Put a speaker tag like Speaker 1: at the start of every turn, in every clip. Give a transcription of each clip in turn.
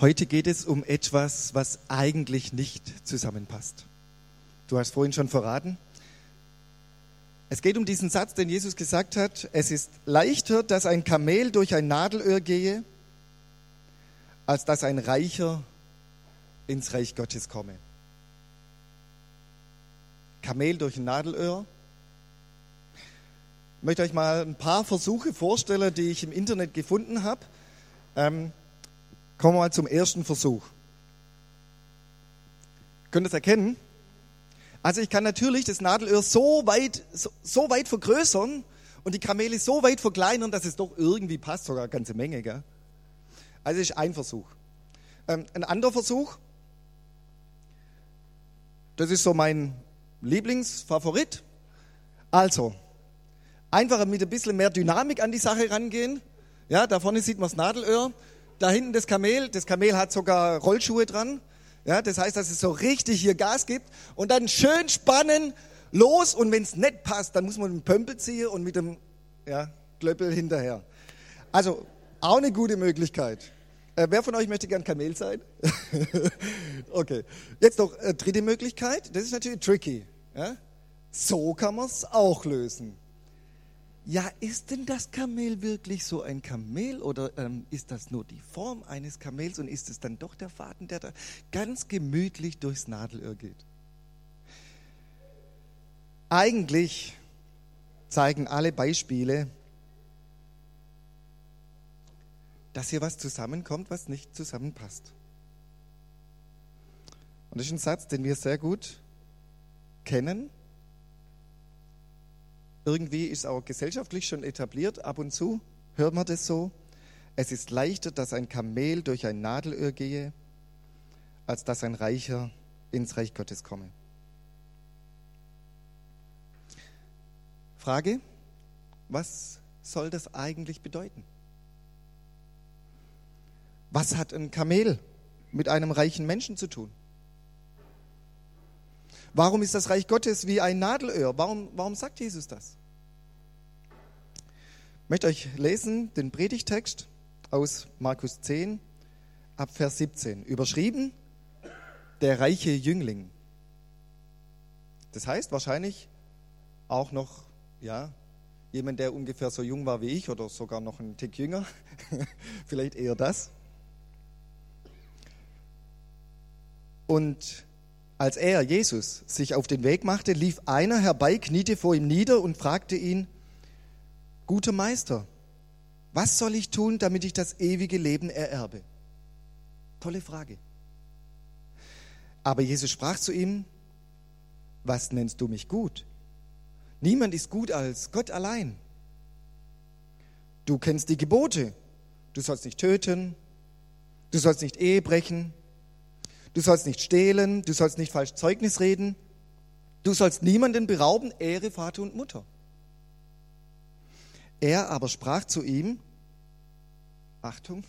Speaker 1: Heute geht es um etwas, was eigentlich nicht zusammenpasst. Du hast vorhin schon verraten. Es geht um diesen Satz, den Jesus gesagt hat, es ist leichter, dass ein Kamel durch ein Nadelöhr gehe, als dass ein Reicher ins Reich Gottes komme. Kamel durch ein Nadelöhr. Ich möchte euch mal ein paar Versuche vorstellen, die ich im Internet gefunden habe. Ähm, Kommen wir mal zum ersten Versuch. Könnt ihr es erkennen? Also ich kann natürlich das Nadelöhr so weit, so, so, weit vergrößern und die Kamele so weit verkleinern, dass es doch irgendwie passt, sogar eine ganze Menge. Gell? Also ist ein Versuch. Ähm, ein anderer Versuch, das ist so mein Lieblingsfavorit. Also, einfach mit ein bisschen mehr Dynamik an die Sache rangehen. Ja, da vorne sieht man das Nadelöhr da hinten das Kamel, das Kamel hat sogar Rollschuhe dran. Ja, das heißt, dass es so richtig hier Gas gibt und dann schön spannen, los und wenn es nicht passt, dann muss man den Pömpel ziehen und mit dem ja, Klöppel hinterher. Also auch eine gute Möglichkeit. Äh, wer von euch möchte gern Kamel sein? okay. Jetzt noch äh, dritte Möglichkeit. Das ist natürlich tricky. Ja? So kann man es auch lösen ja, ist denn das Kamel wirklich so ein Kamel oder ähm, ist das nur die Form eines Kamels und ist es dann doch der Faden, der da ganz gemütlich durchs Nadelöhr geht? Eigentlich zeigen alle Beispiele, dass hier was zusammenkommt, was nicht zusammenpasst. Und das ist ein Satz, den wir sehr gut kennen irgendwie ist auch gesellschaftlich schon etabliert, ab und zu hört man das so. Es ist leichter, dass ein Kamel durch ein Nadelöhr gehe, als dass ein Reicher ins Reich Gottes komme. Frage, was soll das eigentlich bedeuten? Was hat ein Kamel mit einem reichen Menschen zu tun? Warum ist das Reich Gottes wie ein Nadelöhr? Warum, warum sagt Jesus das? Möchte euch lesen den Predigtext aus Markus 10 ab Vers 17. Überschrieben, der reiche Jüngling. Das heißt wahrscheinlich auch noch, ja, jemand, der ungefähr so jung war wie ich oder sogar noch ein Tick jünger. Vielleicht eher das. Und als er, Jesus, sich auf den Weg machte, lief einer herbei, kniete vor ihm nieder und fragte ihn, guter Meister, was soll ich tun, damit ich das ewige Leben ererbe? Tolle Frage. Aber Jesus sprach zu ihm, was nennst du mich gut? Niemand ist gut als Gott allein. Du kennst die Gebote. Du sollst nicht töten, du sollst nicht Ehe brechen, Du sollst nicht stehlen, du sollst nicht falsch Zeugnis reden, du sollst niemanden berauben, Ehre Vater und Mutter. Er aber sprach zu ihm, Achtung,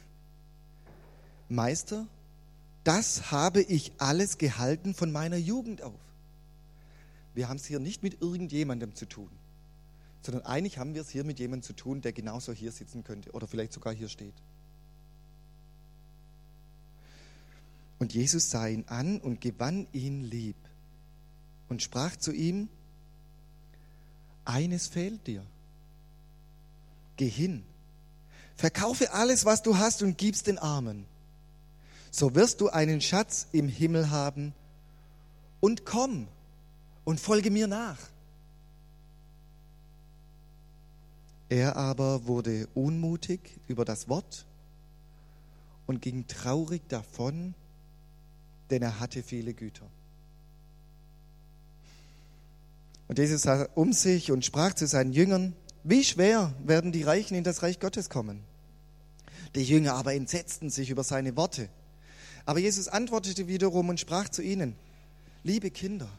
Speaker 1: Meister, das habe ich alles gehalten von meiner Jugend auf. Wir haben es hier nicht mit irgendjemandem zu tun, sondern eigentlich haben wir es hier mit jemandem zu tun, der genauso hier sitzen könnte oder vielleicht sogar hier steht. Und Jesus sah ihn an und gewann ihn lieb und sprach zu ihm, eines fehlt dir. Geh hin, verkaufe alles, was du hast und gib's den Armen. So wirst du einen Schatz im Himmel haben und komm und folge mir nach. Er aber wurde unmutig über das Wort und ging traurig davon, denn er hatte viele Güter. Und Jesus sah um sich und sprach zu seinen Jüngern, wie schwer werden die Reichen in das Reich Gottes kommen? Die Jünger aber entsetzten sich über seine Worte. Aber Jesus antwortete wiederum und sprach zu ihnen, liebe Kinder,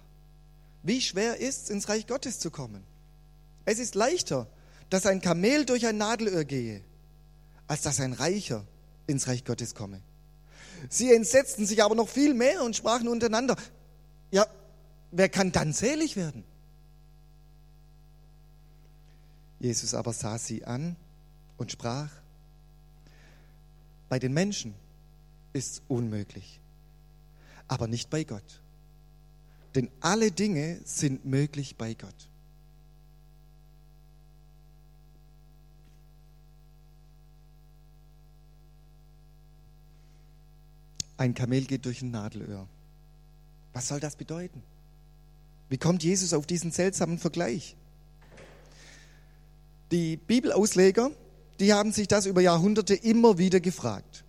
Speaker 1: wie schwer ist es, ins Reich Gottes zu kommen? Es ist leichter, dass ein Kamel durch ein Nadelöhr gehe, als dass ein Reicher ins Reich Gottes komme. Sie entsetzten sich aber noch viel mehr und sprachen untereinander, ja, wer kann dann selig werden? Jesus aber sah sie an und sprach, bei den Menschen ist unmöglich. Aber nicht bei Gott. Denn alle Dinge sind möglich bei Gott. Ein Kamel geht durch ein Nadelöhr. Was soll das bedeuten? Wie kommt Jesus auf diesen seltsamen Vergleich? Die Bibelausleger, die haben sich das über Jahrhunderte immer wieder gefragt.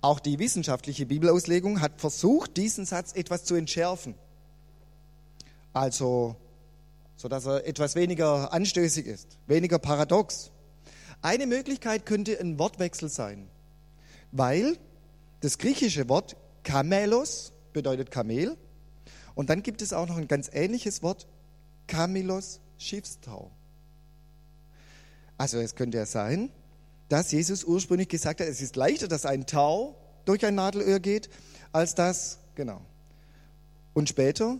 Speaker 1: Auch die wissenschaftliche Bibelauslegung hat versucht, diesen Satz etwas zu entschärfen. Also, so dass er etwas weniger anstößig ist, weniger paradox. Eine Möglichkeit könnte ein Wortwechsel sein, weil das griechische Wort Kamelos bedeutet Kamel und dann gibt es auch noch ein ganz ähnliches Wort, Kamelos Schiffstau. Also es könnte ja sein, dass Jesus ursprünglich gesagt hat, es ist leichter, dass ein Tau durch ein Nadelöhr geht, als das, genau. Und später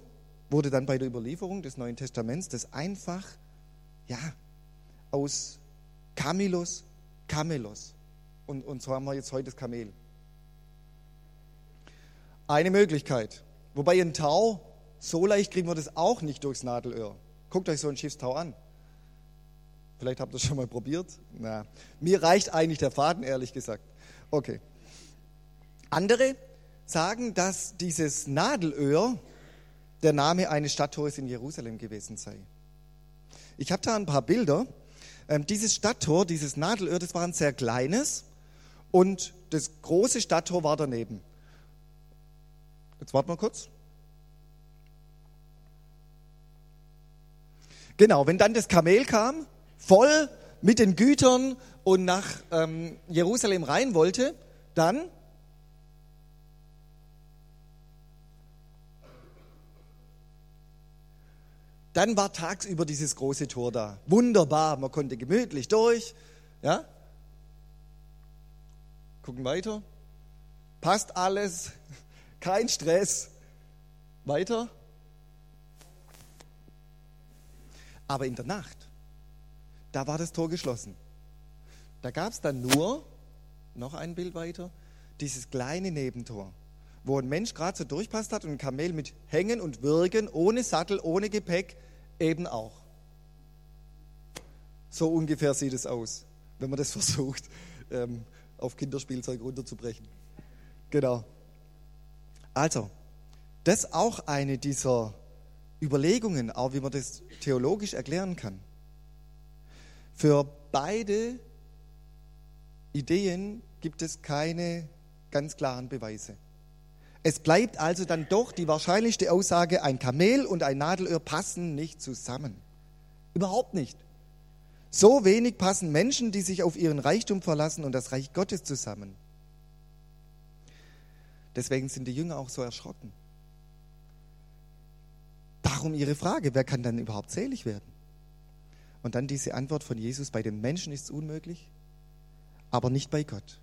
Speaker 1: wurde dann bei der Überlieferung des Neuen Testaments das einfach, ja, aus Kamelos, Kamelos. Und, und so haben wir jetzt heute das Kamel. Eine Möglichkeit. Wobei ein Tau, so leicht kriegen wir das auch nicht durchs Nadelöhr. Guckt euch so ein Schiffstau an. Vielleicht habt ihr es schon mal probiert. Na, mir reicht eigentlich der Faden, ehrlich gesagt. Okay. Andere sagen, dass dieses Nadelöhr der Name eines Stadttores in Jerusalem gewesen sei. Ich habe da ein paar Bilder. Ähm, dieses Stadttor, dieses Nadelöhr, das war ein sehr kleines und das große Stadttor war daneben. Jetzt warten wir kurz. Genau, wenn dann das Kamel kam, voll mit den Gütern und nach ähm, Jerusalem rein wollte, dann dann war tagsüber dieses große Tor da. Wunderbar, man konnte gemütlich durch. Ja? Gucken weiter. Passt alles, kein Stress. Weiter. Aber in der Nacht, da war das Tor geschlossen. Da gab es dann nur, noch ein Bild weiter, dieses kleine Nebentor, wo ein Mensch gerade so durchpasst hat und ein Kamel mit Hängen und Wirken, ohne Sattel, ohne Gepäck, eben auch. So ungefähr sieht es aus, wenn man das versucht, ähm, auf Kinderspielzeug runterzubrechen. Genau. Also, das ist auch eine dieser Überlegungen, auch wie man das theologisch erklären kann. Für beide Ideen gibt es keine ganz klaren Beweise. Es bleibt also dann doch die wahrscheinlichste Aussage, ein Kamel und ein Nadelöhr passen nicht zusammen. Überhaupt nicht. So wenig passen Menschen, die sich auf ihren Reichtum verlassen und das Reich Gottes zusammen. Deswegen sind die Jünger auch so erschrocken. Darum ihre Frage, wer kann dann überhaupt selig werden? Und dann diese Antwort von Jesus, bei den Menschen ist es unmöglich, aber nicht bei Gott.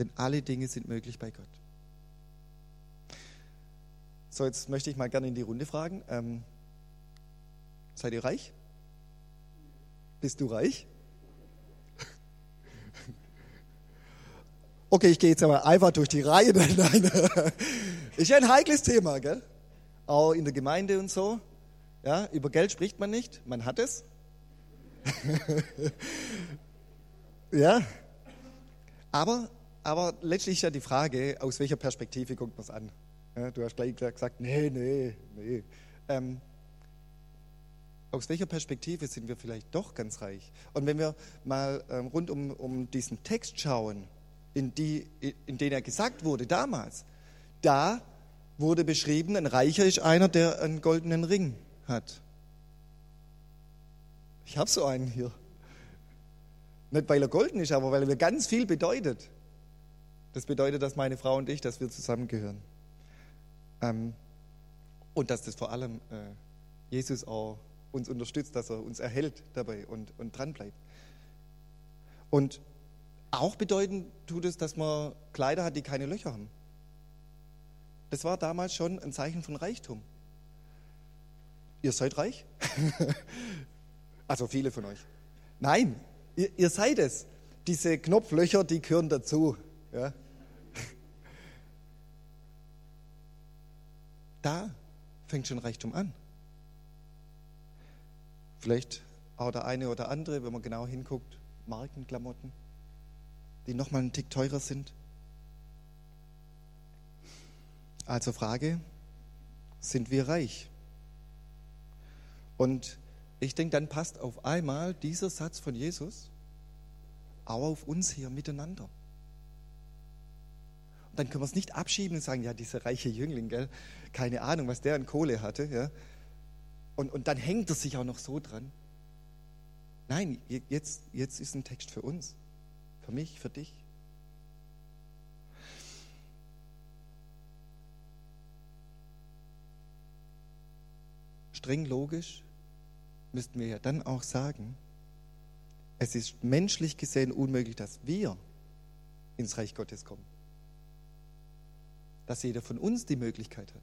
Speaker 1: Denn alle Dinge sind möglich bei Gott. So, jetzt möchte ich mal gerne in die Runde fragen. Ähm, seid ihr reich? Bist du reich? Okay, ich gehe jetzt aber einfach durch die Reihe. Nein, Ist ja ein heikles Thema, gell? Auch in der Gemeinde und so. Ja, über Geld spricht man nicht, man hat es. ja. Aber, aber letztlich ist ja die Frage, aus welcher Perspektive guckt man es an? Ja, du hast gleich gesagt, nee, nee, nee. Ähm, aus welcher Perspektive sind wir vielleicht doch ganz reich? Und wenn wir mal ähm, rund um, um diesen Text schauen, in, die, in den er gesagt wurde damals, da wurde beschrieben, ein Reicher ist einer, der einen goldenen Ring hat. Ich habe so einen hier. Nicht weil er golden ist, aber weil er mir ganz viel bedeutet. Das bedeutet, dass meine Frau und ich, dass wir zusammengehören. Ähm, und dass das vor allem äh, Jesus auch uns unterstützt, dass er uns erhält dabei und, und dran bleibt. Und auch bedeuten tut es, dass man Kleider hat, die keine Löcher haben. Das war damals schon ein Zeichen von Reichtum. Ihr seid reich? Also viele von euch. Nein, ihr, ihr seid es. Diese Knopflöcher, die gehören dazu. Ja? Da fängt schon Reichtum an. Vielleicht auch der eine oder andere, wenn man genau hinguckt, Markenklamotten, die nochmal einen Tick teurer sind. Also Frage, sind wir reich? Und ich denke, dann passt auf einmal dieser Satz von Jesus auch auf uns hier miteinander. Und dann können wir es nicht abschieben und sagen, ja, dieser reiche Jüngling, gell, keine Ahnung, was der an Kohle hatte. Ja. Und, und dann hängt er sich auch noch so dran. Nein, jetzt, jetzt ist ein Text für uns, für mich, für dich. Streng logisch müssten wir ja dann auch sagen, es ist menschlich gesehen unmöglich, dass wir ins Reich Gottes kommen. Dass jeder von uns die Möglichkeit hat.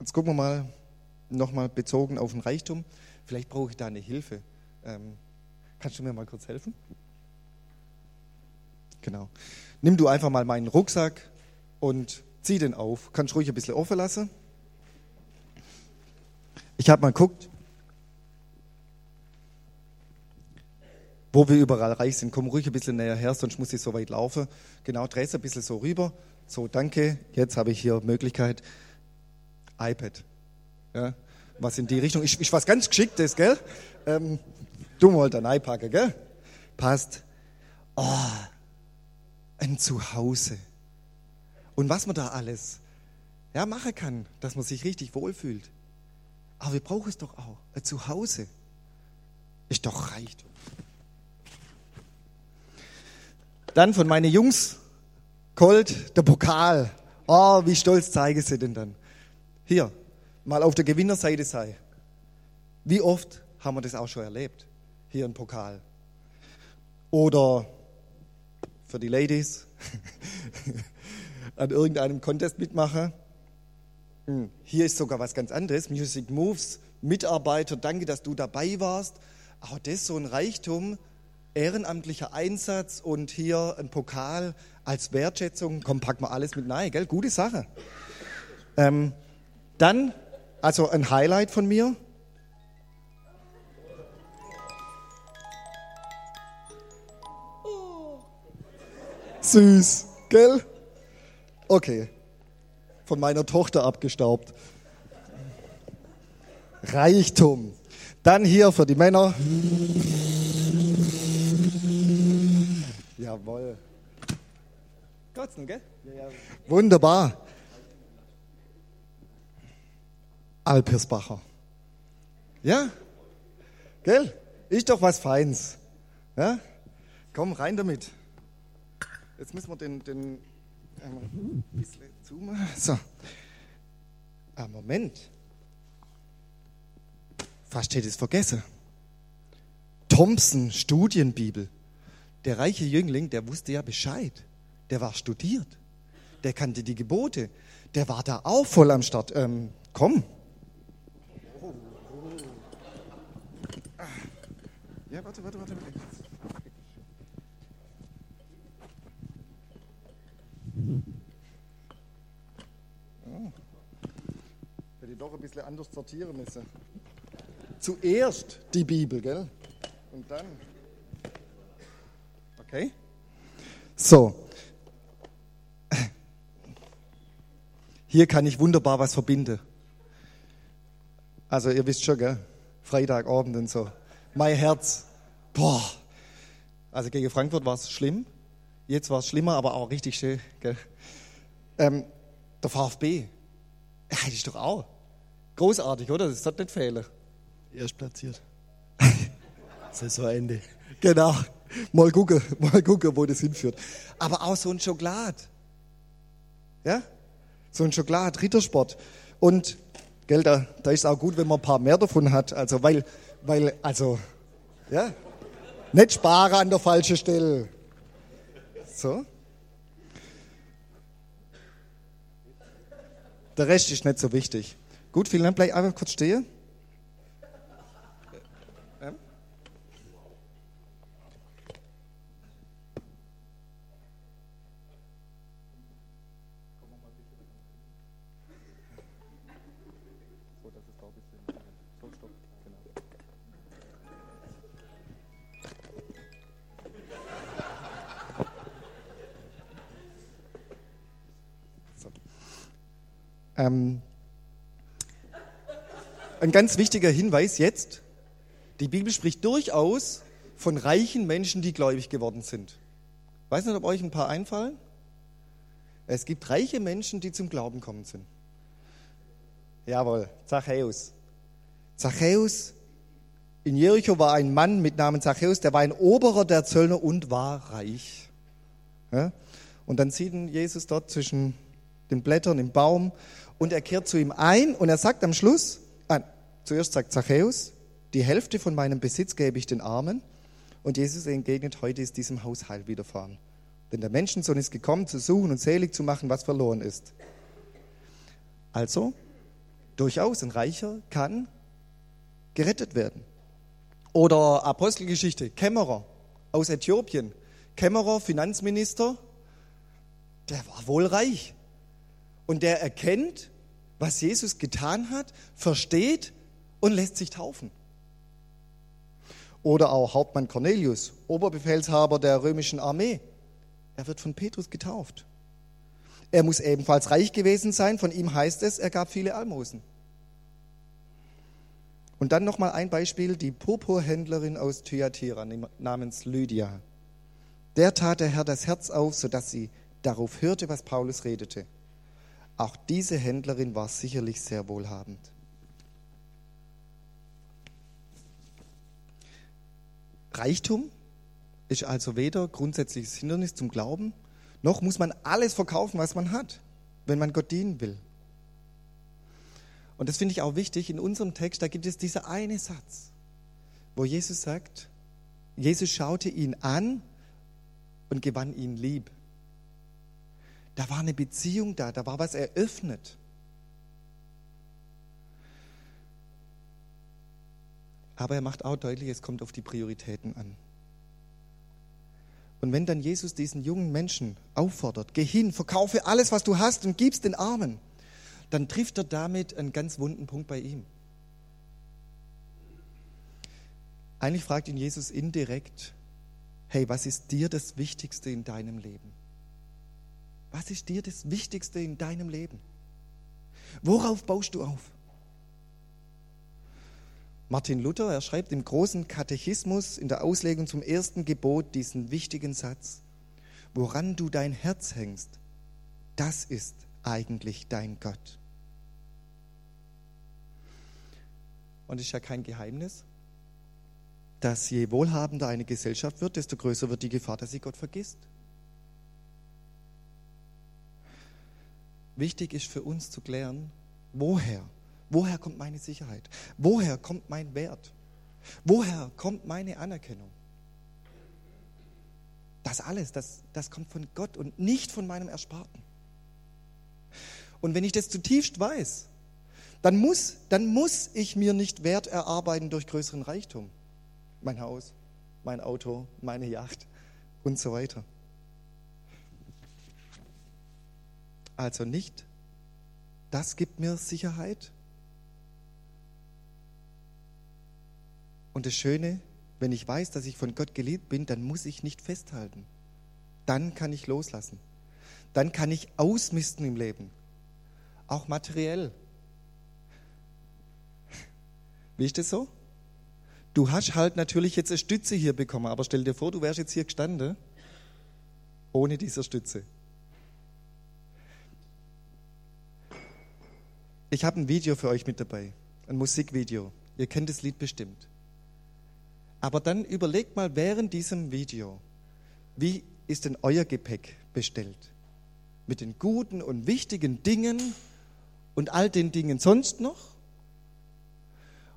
Speaker 1: Jetzt gucken wir mal nochmal bezogen auf den Reichtum. Vielleicht brauche ich da eine Hilfe. Ähm, kannst du mir mal kurz helfen? Genau. Nimm du einfach mal meinen Rucksack und zieh den auf. Kannst ruhig ein bisschen offen lassen. Ich habe mal geguckt, wo wir überall reich sind. Komm ruhig ein bisschen näher her, sonst muss ich so weit laufen. Genau, dreh es ein bisschen so rüber. So, danke. Jetzt habe ich hier Möglichkeit. iPad. Ja, was in die Richtung. Ich, ich was ganz Geschicktes, gell? Ähm, du mal dann einpacken, gell? Passt. Oh, ein Zuhause. Und was man da alles ja, machen kann, dass man sich richtig wohlfühlt. Aber wir brauchen es doch auch. Ein Zuhause ist doch Reichtum. Dann von meinen Jungs, Colt, der Pokal. Oh, wie stolz zeigen sie denn dann? Hier, mal auf der Gewinnerseite sei. Wie oft haben wir das auch schon erlebt? Hier ein Pokal. Oder für die Ladies an irgendeinem Contest mitmachen. Hm, hier ist sogar was ganz anderes. Music Moves, Mitarbeiter, danke, dass du dabei warst. Auch das ist so ein Reichtum, ehrenamtlicher Einsatz und hier ein Pokal als Wertschätzung. Komm, packen wir alles mit rein, gell? Gute Sache. Ähm, dann, also ein Highlight von mir. Süß, gell? Okay. Von meiner Tochter abgestaubt. Reichtum. Dann hier für die Männer. Jawohl. Kotzen, gell? Ja, ja. Wunderbar. Alpirsbacher. Ja? Gell? Ist doch was Feins. Ja? Komm, rein damit. Jetzt müssen wir den, den ein bisschen zoomen. So. Ah, Moment. Fast hätte ich es vergessen. Thompson, Studienbibel. Der reiche Jüngling, der wusste ja Bescheid. Der war studiert. Der kannte die Gebote. Der war da auch voll am Start. Ähm, komm. Ja, warte, warte, warte. Oh. Doch ein bisschen anders sortieren müssen. Zuerst die Bibel, gell? Und dann. Okay? So. Hier kann ich wunderbar was verbinden. Also, ihr wisst schon, gell? Freitagabend und so. Mein Herz. Boah. Also, gegen Frankfurt war es schlimm. Jetzt war es schlimmer, aber auch richtig schön. Gell? Ähm, der VfB. Ja, das ist doch auch. Großartig, oder? Das sollte nicht fehlen.
Speaker 2: Erst platziert. Saisonende.
Speaker 1: Genau. Mal gucken, mal gucken, wo das hinführt. Aber auch so ein Schokolad. Ja? So ein Schokolad, Rittersport. Und, gell, da, da ist auch gut, wenn man ein paar mehr davon hat. Also, weil, weil, also, ja. Nicht sparen an der falschen Stelle. So. Der Rest ist nicht so wichtig. Gut, vielen Dank. Bleib einfach kurz stehen. Ähm, ein ganz wichtiger Hinweis jetzt. Die Bibel spricht durchaus von reichen Menschen, die gläubig geworden sind. Weiß nicht, ob euch ein paar einfallen? Es gibt reiche Menschen, die zum Glauben kommen sind. Jawohl, Zachäus. Zachäus in Jericho war ein Mann mit Namen Zachäus, der war ein Oberer der Zöllner und war reich. Ja? Und dann sieht ihn Jesus dort zwischen den Blättern im Baum und er kehrt zu ihm ein und er sagt am Schluss, ah, zuerst sagt Zachäus, die Hälfte von meinem Besitz gebe ich den Armen. Und Jesus entgegnet, heute ist diesem Haus Heil widerfahren. Denn der Menschensohn ist gekommen, zu suchen und selig zu machen, was verloren ist. Also, durchaus ein Reicher kann gerettet werden. Oder Apostelgeschichte, Kämmerer aus Äthiopien. Kämmerer, Finanzminister, der war wohl reich. Und der erkennt, was Jesus getan hat, versteht und lässt sich taufen. Oder auch Hauptmann Cornelius, Oberbefehlshaber der römischen Armee. Er wird von Petrus getauft. Er muss ebenfalls reich gewesen sein. Von ihm heißt es, er gab viele Almosen. Und dann nochmal ein Beispiel, die Purpurhändlerin aus Thyatira namens Lydia. Der tat der Herr das Herz auf, sodass sie darauf hörte, was Paulus redete. Auch diese Händlerin war sicherlich sehr wohlhabend. Reichtum ist also weder grundsätzliches Hindernis zum Glauben, noch muss man alles verkaufen, was man hat, wenn man Gott dienen will. Und das finde ich auch wichtig. In unserem Text, da gibt es dieser eine Satz, wo Jesus sagt, Jesus schaute ihn an und gewann ihn lieb. Da war eine Beziehung da, da war was eröffnet. Aber er macht auch deutlich, es kommt auf die Prioritäten an. Und wenn dann Jesus diesen jungen Menschen auffordert, geh hin, verkaufe alles, was du hast und gib's den Armen, dann trifft er damit einen ganz wunden Punkt bei ihm. Eigentlich fragt ihn Jesus indirekt, hey, was ist dir das Wichtigste in deinem Leben? Was ist dir das Wichtigste in deinem Leben? Worauf baust du auf? Martin Luther, er schreibt im großen Katechismus in der Auslegung zum ersten Gebot diesen wichtigen Satz, woran du dein Herz hängst, das ist eigentlich dein Gott. Und es ist ja kein Geheimnis, dass je wohlhabender eine Gesellschaft wird, desto größer wird die Gefahr, dass sie Gott vergisst. Wichtig ist für uns zu klären, woher Woher kommt meine Sicherheit? Woher kommt mein Wert? Woher kommt meine Anerkennung? Das alles, das, das kommt von Gott und nicht von meinem Ersparten. Und wenn ich das zutiefst weiß, dann muss, dann muss ich mir nicht Wert erarbeiten durch größeren Reichtum. Mein Haus, mein Auto, meine Yacht und so weiter. Also nicht, das gibt mir Sicherheit, Und das Schöne, wenn ich weiß, dass ich von Gott geliebt bin, dann muss ich nicht festhalten. Dann kann ich loslassen. Dann kann ich ausmisten im Leben. Auch materiell. Wie ist das so? Du hast halt natürlich jetzt eine Stütze hier bekommen, aber stell dir vor, du wärst jetzt hier gestanden ohne diese Stütze. Ich habe ein Video für euch mit dabei, ein Musikvideo. Ihr kennt das Lied bestimmt. Aber dann überlegt mal während diesem Video, wie ist denn euer Gepäck bestellt? Mit den guten und wichtigen Dingen und all den Dingen sonst noch?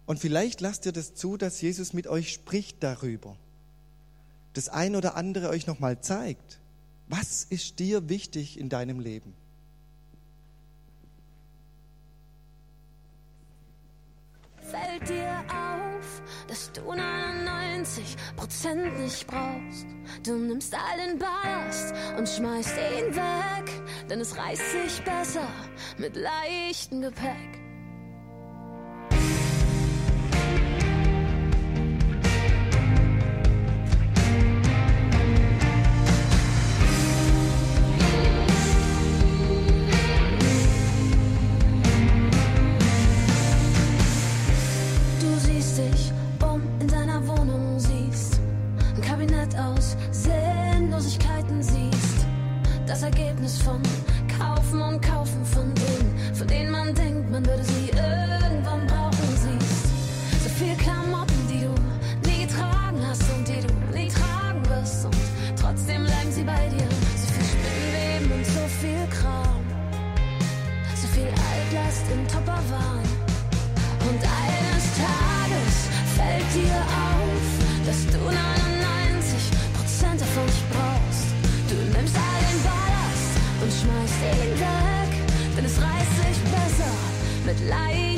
Speaker 1: Und vielleicht lasst ihr das zu, dass Jesus mit euch spricht darüber. Das ein oder andere euch nochmal zeigt. Was ist dir wichtig in deinem Leben?
Speaker 2: Fällt dir auf, dass du 99 Prozent nicht brauchst? Du nimmst all den Ballast und schmeißt ihn weg, denn es reißt sich besser mit leichtem Gepäck.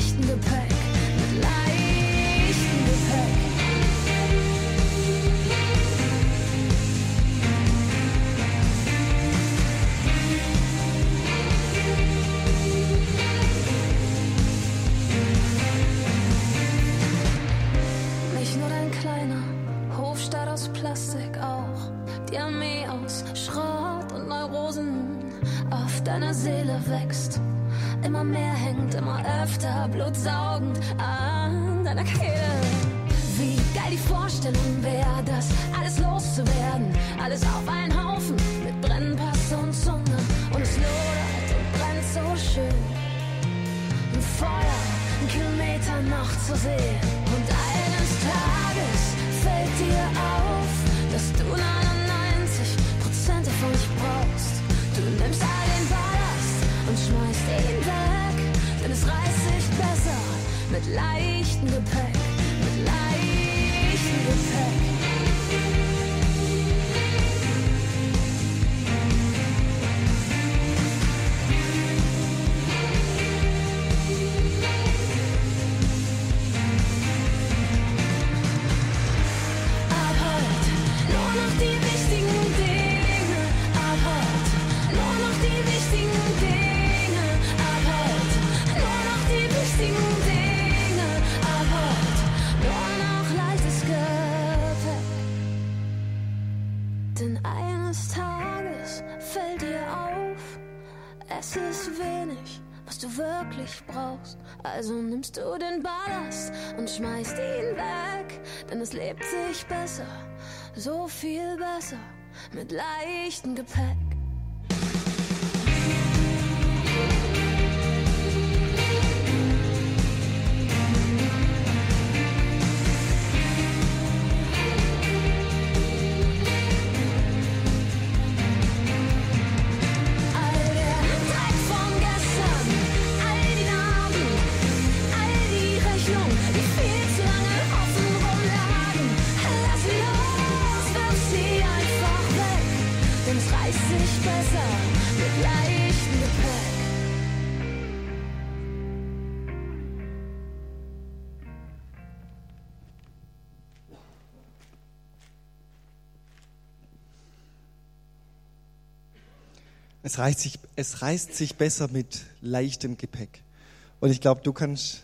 Speaker 2: Leichtem Gepäck, mit leichtem Gepäck, mit leichtem Gepäck. Nimmst du den Ballast und schmeißt ihn weg. Denn es lebt sich besser, so viel besser, mit leichtem Gepäck. Es reißt, sich,
Speaker 1: es reißt sich besser mit leichtem Gepäck. Und ich glaube, du kannst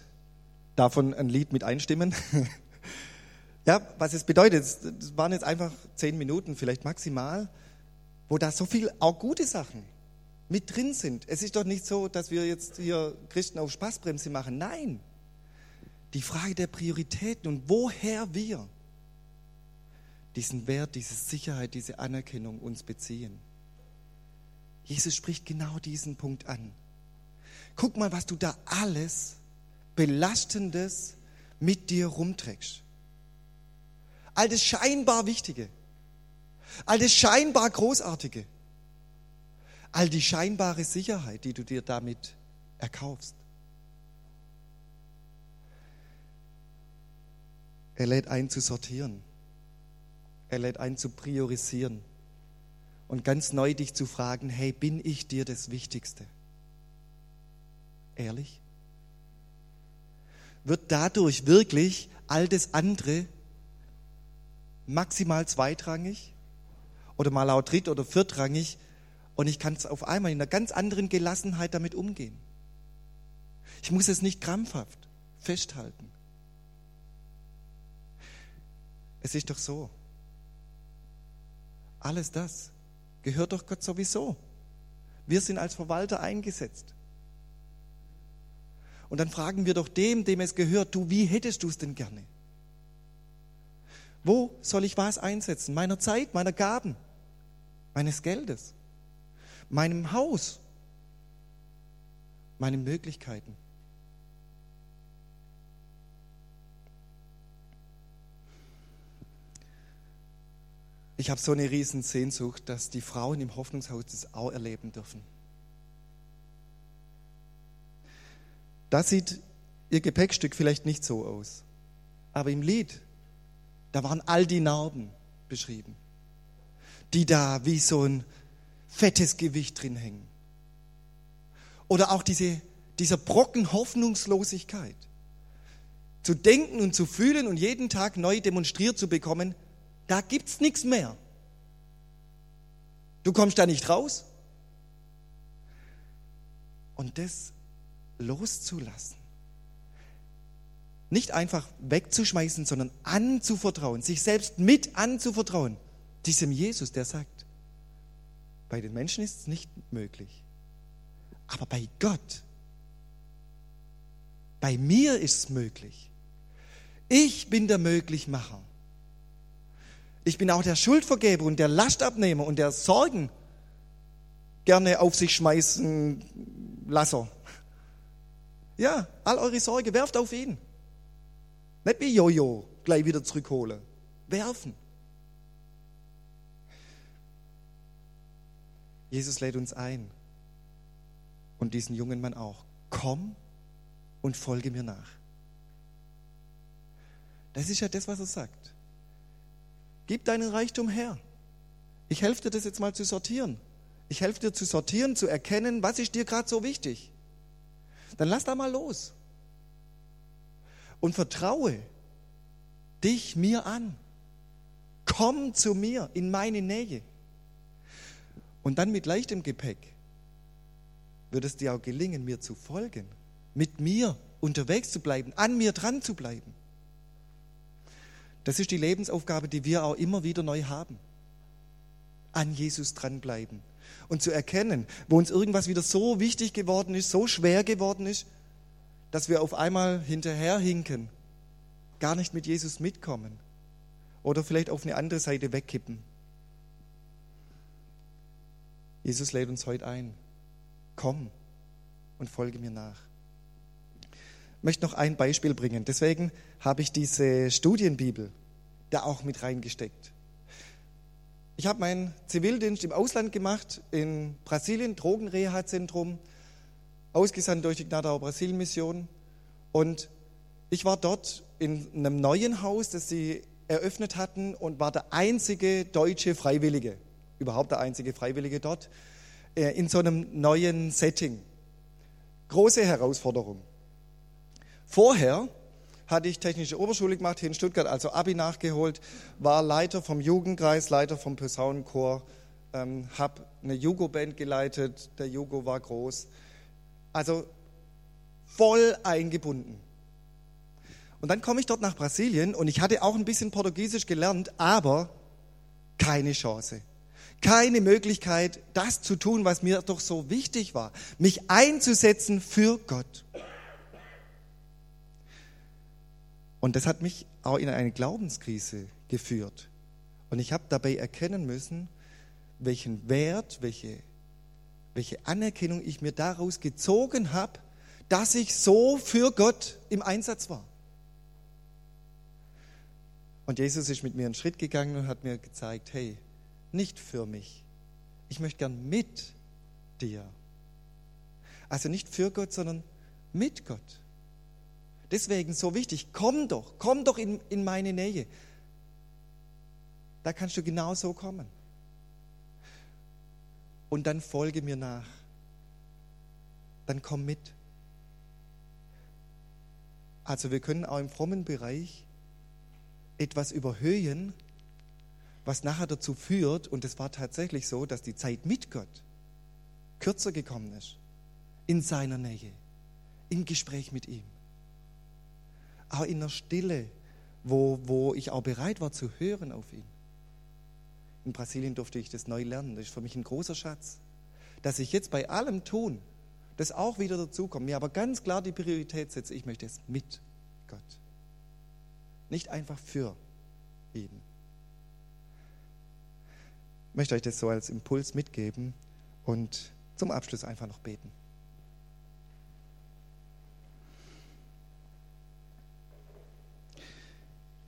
Speaker 1: davon ein Lied mit einstimmen. ja, was es bedeutet, das waren jetzt einfach zehn Minuten, vielleicht maximal, wo da so viel auch gute Sachen mit drin sind. Es ist doch nicht so, dass wir jetzt hier Christen auf Spaßbremse machen. Nein. Die Frage der Prioritäten und woher wir diesen Wert, diese Sicherheit, diese Anerkennung uns beziehen. Jesus spricht genau diesen Punkt an. Guck mal, was du da alles Belastendes mit dir rumträgst. All das scheinbar Wichtige, all das scheinbar Großartige, all die scheinbare Sicherheit, die du dir damit erkaufst. Er lädt ein zu sortieren. Er lädt ein zu priorisieren und ganz neu dich zu fragen, hey, bin ich dir das Wichtigste? Ehrlich? Wird dadurch wirklich all das andere maximal zweitrangig oder mal auch dritt- oder viertrangig und ich kann es auf einmal in einer ganz anderen Gelassenheit damit umgehen? Ich muss es nicht krampfhaft festhalten. Es ist doch so. Alles das gehört doch Gott sowieso. Wir sind als Verwalter eingesetzt. Und dann fragen wir doch dem, dem es gehört, du, wie hättest du es denn gerne? Wo soll ich was einsetzen? Meiner Zeit, meiner Gaben, meines Geldes, meinem Haus, meinen Möglichkeiten? Ich habe so eine riesen Sehnsucht, dass die Frauen im Hoffnungshaus das auch erleben dürfen. Da sieht ihr Gepäckstück vielleicht nicht so aus. Aber im Lied Da waren all die Narben beschrieben, die da wie so ein fettes Gewicht drin hängen. Oder auch diese, dieser Brocken Hoffnungslosigkeit. Zu denken und zu fühlen und jeden Tag neu demonstriert zu bekommen, da gibt's nichts mehr. Du kommst da nicht raus. Und das loszulassen. Nicht einfach wegzuschmeißen, sondern anzuvertrauen, sich selbst mit anzuvertrauen. Diesem Jesus, der sagt, bei den Menschen ist es nicht möglich, aber bei Gott, bei mir ist es möglich. Ich bin der Möglichmacher. Ich bin auch der Schuldvergeber und der Lastabnehmer und der Sorgen gerne auf sich schmeißen Lasser. Ja, all eure Sorge werft auf ihn. Nicht wie Jojo, gleich wieder zurückholen. Werfen. Jesus lädt uns ein und diesen jungen Mann auch. Komm und folge mir nach. Das ist ja das, was er sagt. Gib deinen Reichtum her. Ich helfe dir das jetzt mal zu sortieren. Ich helfe dir zu sortieren, zu erkennen, was ist dir gerade so wichtig. Dann lass da mal los. Und vertraue dich mir an. Komm zu mir in meine Nähe. Und dann mit leichtem Gepäck wird es dir auch gelingen, mir zu folgen, mit mir unterwegs zu bleiben, an mir dran zu bleiben. Das ist die Lebensaufgabe, die wir auch immer wieder neu haben. An Jesus dranbleiben und zu erkennen, wo uns irgendwas wieder so wichtig geworden ist, so schwer geworden ist, dass wir auf einmal hinterherhinken, gar nicht mit Jesus mitkommen oder vielleicht auf eine andere Seite wegkippen. Jesus lädt uns heute ein. Komm und folge mir nach. Möchte noch ein Beispiel bringen. Deswegen habe ich diese Studienbibel da auch mit reingesteckt. Ich habe meinen Zivildienst im Ausland gemacht, in Brasilien, Drogenreha-Zentrum, ausgesandt durch die Gnadauer Brasilien-Mission. Und ich war dort in einem neuen Haus, das sie eröffnet hatten und war der einzige deutsche Freiwillige, überhaupt der einzige Freiwillige dort, äh, in so einem neuen Setting. Große Herausforderung. Vorher hatte ich technische Oberschule gemacht hier in Stuttgart, also Abi nachgeholt, war Leiter vom Jugendkreis, Leiter vom Posaunenchor, ähm, habe eine Jugo-Band geleitet, der Jugo war groß. Also voll eingebunden. Und dann komme ich dort nach Brasilien und ich hatte auch ein bisschen Portugiesisch gelernt, aber keine Chance. Keine Möglichkeit, das zu tun, was mir doch so wichtig war, mich einzusetzen für Gott. Und das hat mich auch in eine Glaubenskrise geführt. Und ich habe dabei erkennen müssen, welchen Wert, welche, welche Anerkennung ich mir daraus gezogen habe, dass ich so für Gott im Einsatz war. Und Jesus ist mit mir einen Schritt gegangen und hat mir gezeigt, hey, nicht für mich. Ich möchte gern mit dir. Also nicht für Gott, sondern mit Gott. Deswegen so wichtig, komm doch, komm doch in, in meine Nähe. Da kannst du genau so kommen. Und dann folge mir nach. Dann komm mit. Also wir können auch im frommen Bereich etwas überhöhen, was nachher dazu führt, und es war tatsächlich so, dass die Zeit mit Gott kürzer gekommen ist, in seiner Nähe, im Gespräch mit ihm auch in der Stille, wo, wo ich auch bereit war zu hören auf ihn. In Brasilien durfte ich das neu lernen. Das ist für mich ein großer Schatz. Dass ich jetzt bei allem tun, das auch wieder dazukommt, mir aber ganz klar die Priorität setze, ich möchte es mit Gott. Nicht einfach für ihn. Ich möchte euch das so als Impuls mitgeben und zum Abschluss einfach noch beten.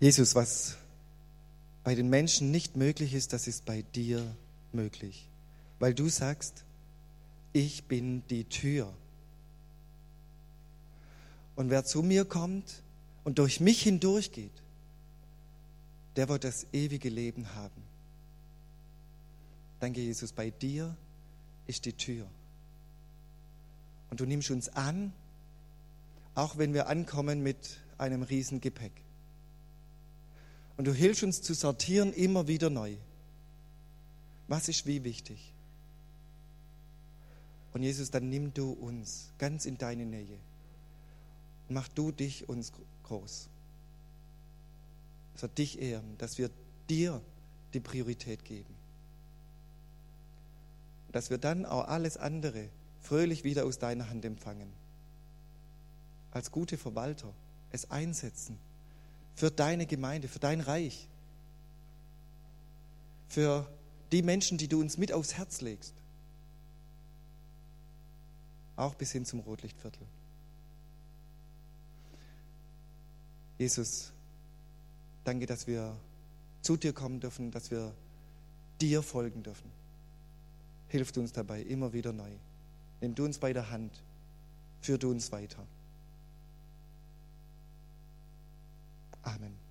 Speaker 1: Jesus, was bei den Menschen nicht möglich ist, das ist bei dir möglich. Weil du sagst, ich bin die Tür. Und wer zu mir kommt und durch mich hindurchgeht, der wird das ewige Leben haben. Danke, Jesus, bei dir ist die Tür. Und du nimmst uns an, auch wenn wir ankommen mit einem riesen Gepäck. Und du hilfst uns zu sortieren immer wieder neu. Was ist wie wichtig? Und Jesus, dann nimm du uns ganz in deine Nähe. Mach du dich uns groß. Dass wir dich ehren, dass wir dir die Priorität geben. Dass wir dann auch alles andere fröhlich wieder aus deiner Hand empfangen. Als gute Verwalter es einsetzen für deine Gemeinde, für dein Reich, für die Menschen, die du uns mit aufs Herz legst. Auch bis hin zum Rotlichtviertel. Jesus, danke, dass wir zu dir kommen dürfen, dass wir dir folgen dürfen. Hilf uns dabei immer wieder neu. Nimm du uns bei der Hand, führ du uns weiter. Amen.